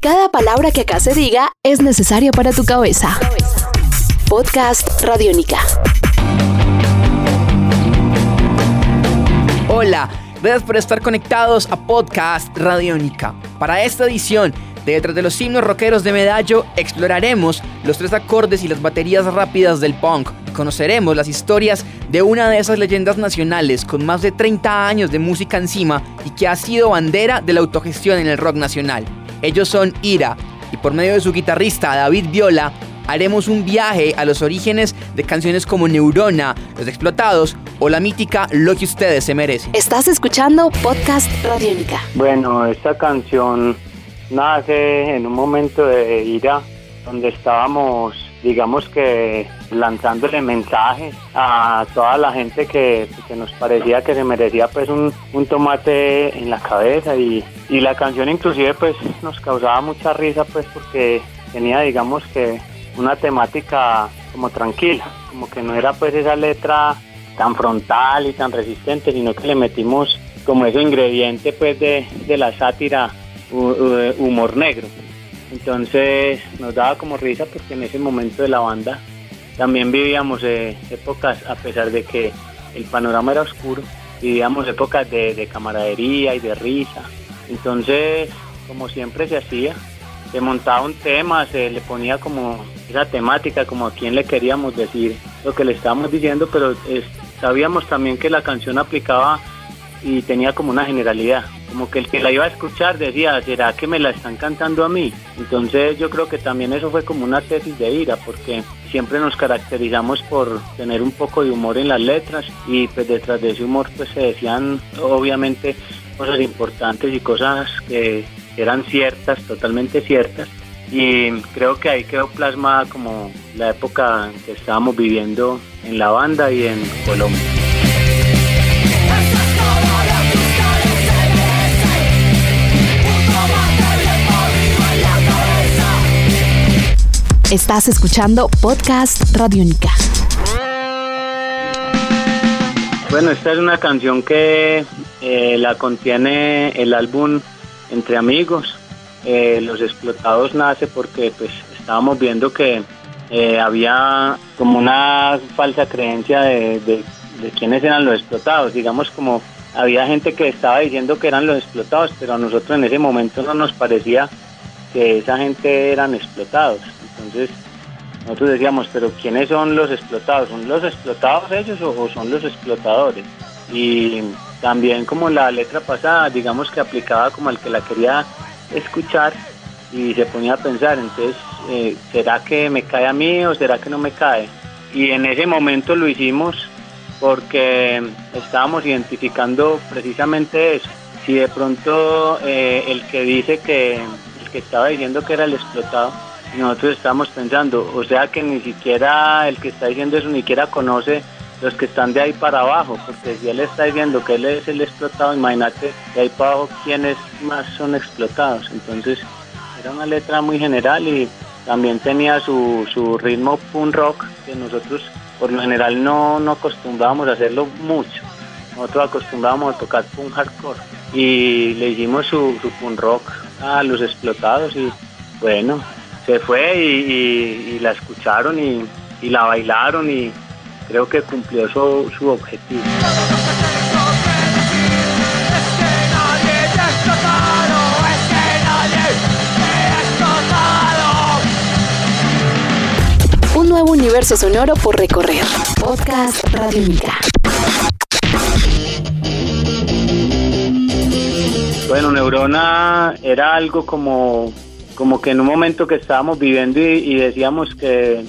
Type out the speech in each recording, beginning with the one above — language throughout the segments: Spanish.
Cada palabra que acá se diga es necesaria para tu cabeza. Podcast Radiónica. Hola, gracias por estar conectados a Podcast Radiónica. Para esta edición de Detrás de los himnos rockeros de Medallo, exploraremos los tres acordes y las baterías rápidas del punk. Conoceremos las historias de una de esas leyendas nacionales con más de 30 años de música encima y que ha sido bandera de la autogestión en el rock nacional. Ellos son Ira, y por medio de su guitarrista David Viola, haremos un viaje a los orígenes de canciones como Neurona, Los Explotados o la mítica Lo que ustedes se merecen. Estás escuchando Podcast Radiónica. Bueno, esta canción nace en un momento de ira donde estábamos, digamos que, lanzándole mensajes a toda la gente que, que nos parecía que se merecía pues un, un tomate en la cabeza y, y la canción inclusive pues nos causaba mucha risa pues porque tenía digamos que una temática como tranquila, como que no era pues esa letra tan frontal y tan resistente, sino que le metimos como ese ingrediente pues de, de la sátira, hu- hu- humor negro. Entonces nos daba como risa porque en ese momento de la banda también vivíamos eh, épocas, a pesar de que el panorama era oscuro, vivíamos épocas de, de camaradería y de risa. Entonces, como siempre se hacía, se montaba un tema, se le ponía como esa temática, como a quién le queríamos decir lo que le estábamos diciendo, pero es- sabíamos también que la canción aplicaba y tenía como una generalidad, como que el que la iba a escuchar decía, ¿será que me la están cantando a mí? Entonces yo creo que también eso fue como una tesis de ira, porque siempre nos caracterizamos por tener un poco de humor en las letras y pues detrás de ese humor pues se decían obviamente cosas importantes y cosas que eran ciertas, totalmente ciertas. Y creo que ahí quedó plasmada como la época que estábamos viviendo en la banda y en Colombia. Estás escuchando Podcast Radiónica. Bueno, esta es una canción que eh, la contiene el álbum Entre Amigos. Eh, Los Explotados nace porque pues estábamos viendo que eh, había como una falsa creencia de, de, de quiénes eran los explotados. Digamos como había gente que estaba diciendo que eran los explotados, pero a nosotros en ese momento no nos parecía que esa gente eran explotados. Entonces nosotros decíamos, pero ¿quiénes son los explotados? ¿Son los explotados ellos o, son los explotadores? Y también como la letra pasada, digamos que aplicaba como al que la quería escuchar y se ponía a pensar, entonces, eh, ¿será que me cae a mí o será que no me cae? Y en ese momento lo hicimos porque estábamos identificando precisamente eso. Si de pronto eh, el que dice que, el que estaba diciendo que era el explotado, nosotros estamos pensando, o sea que ni siquiera el que está diciendo eso ni siquiera conoce los que están de ahí para abajo, porque si él está diciendo que él es el explotado, imagínate de ahí para abajo quiénes más son explotados. Entonces era una letra muy general y también tenía su, su ritmo punk rock que nosotros por lo general no, no acostumbrábamos a hacerlo mucho. Nosotros acostumbrábamos a tocar punk hardcore y le hicimos su, su punk rock a los explotados y bueno, se fue y, y- y la escucharon y, y la bailaron y creo que cumplió su, su objetivo. Un nuevo universo sonoro por recorrer. Podcast Radiónica. Bueno, Neurona era algo como, como que en un momento que estábamos viviendo y, decíamos que,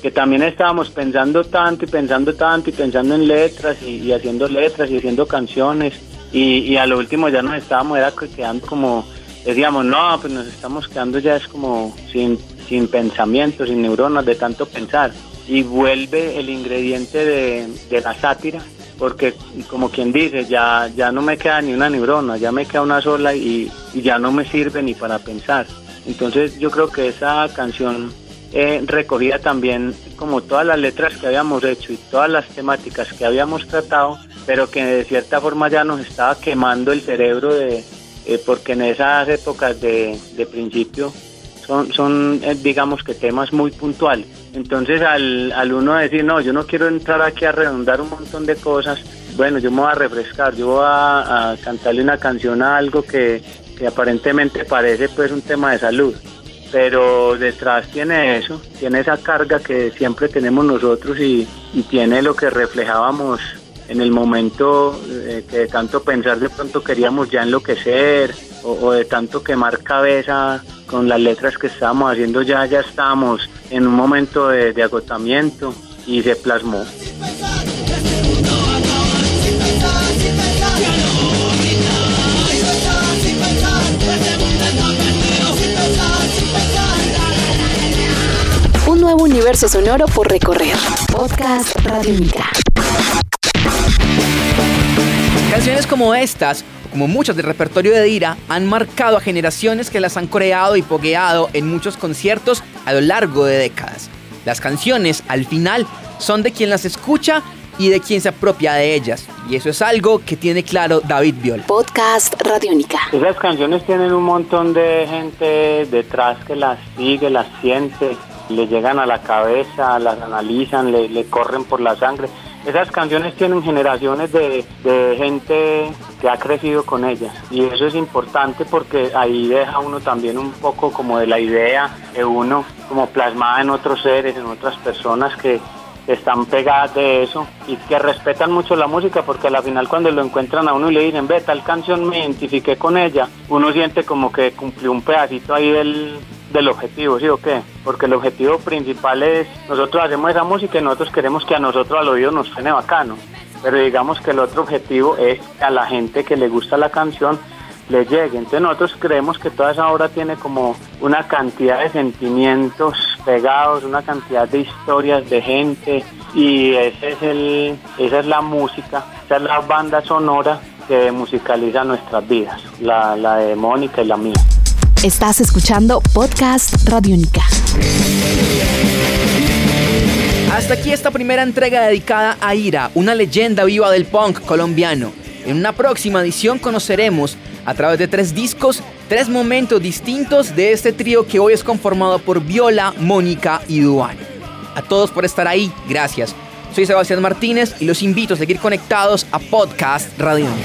que también estábamos pensando tanto y pensando tanto y pensando en letras y, haciendo letras y haciendo canciones y, y a lo último ya nos estábamos era que quedando como, decíamos, no, pues nos estamos quedando ya es como sin, sin pensamiento, sin neuronas de tanto pensar y vuelve el ingrediente de, de la sátira porque como quien dice, ya, ya no me queda ni una neurona, ya me queda una sola y ya no me sirve ni para pensar. Entonces yo creo que esa canción eh, recogía también como todas las letras que habíamos hecho y todas las temáticas que habíamos tratado, pero que de cierta forma ya nos estaba quemando el cerebro de, eh, porque en esas épocas de, principio son, son eh, digamos que temas muy puntuales. Entonces al, al uno decir, no, yo no quiero entrar aquí a redondar un montón de cosas, bueno, yo me voy a refrescar, yo voy a cantarle una canción a algo que, que aparentemente parece pues un tema de salud pero detrás tiene eso, tiene esa carga que siempre tenemos nosotros y, y tiene lo que reflejábamos en el momento eh, que de tanto pensar de pronto queríamos ya enloquecer o, de tanto quemar cabeza con las letras que estábamos haciendo ya, ya estábamos en un momento de agotamiento y se plasmó. Sonoro por recorrer. Podcast Radiónica. Canciones como estas, como muchas del repertorio de Dira, han marcado a generaciones que las han coreado y pogueado en muchos conciertos a lo largo de décadas. Las canciones, al final, son de quien las escucha y de quien se apropia de ellas. Y eso es algo que tiene claro David Viol. Podcast Radiónica. Esas canciones tienen un montón de gente detrás que las sigue, las siente, le llegan a la cabeza, las analizan, le, le corren por la sangre. Esas canciones tienen generaciones de, de, gente que ha crecido con ellas y eso es importante porque ahí deja uno también un poco como de la idea de uno como plasmada en otros seres, en otras personas que están pegadas de eso y que respetan mucho la música porque al final cuando lo encuentran a uno y le dicen, ve, tal canción me identifiqué con ella, uno siente como que cumplió un pedacito ahí del, del objetivo, ¿sí o qué? Porque el objetivo principal es, nosotros hacemos esa música y nosotros queremos que a nosotros al oído nos suene bacano, pero digamos que el otro objetivo es a la gente que le gusta la canción le llegue. Entonces nosotros creemos que toda esa obra tiene como una cantidad de sentimientos pegados, una cantidad de historias de gente y ese es el, esa es la música, esa es la banda sonora que musicaliza nuestras vidas, la, la de Mónica y la mía. Estás escuchando Podcast Radiónica. Hasta aquí esta primera entrega dedicada a Ira, una leyenda viva del punk colombiano. En una próxima edición conoceremos, a través de tres discos, tres momentos distintos de este trío que hoy es conformado por Viola, Mónica y Duan. A todos por estar ahí, gracias. Soy Sebastián Martínez y los invito a seguir conectados a Podcast Radiónica.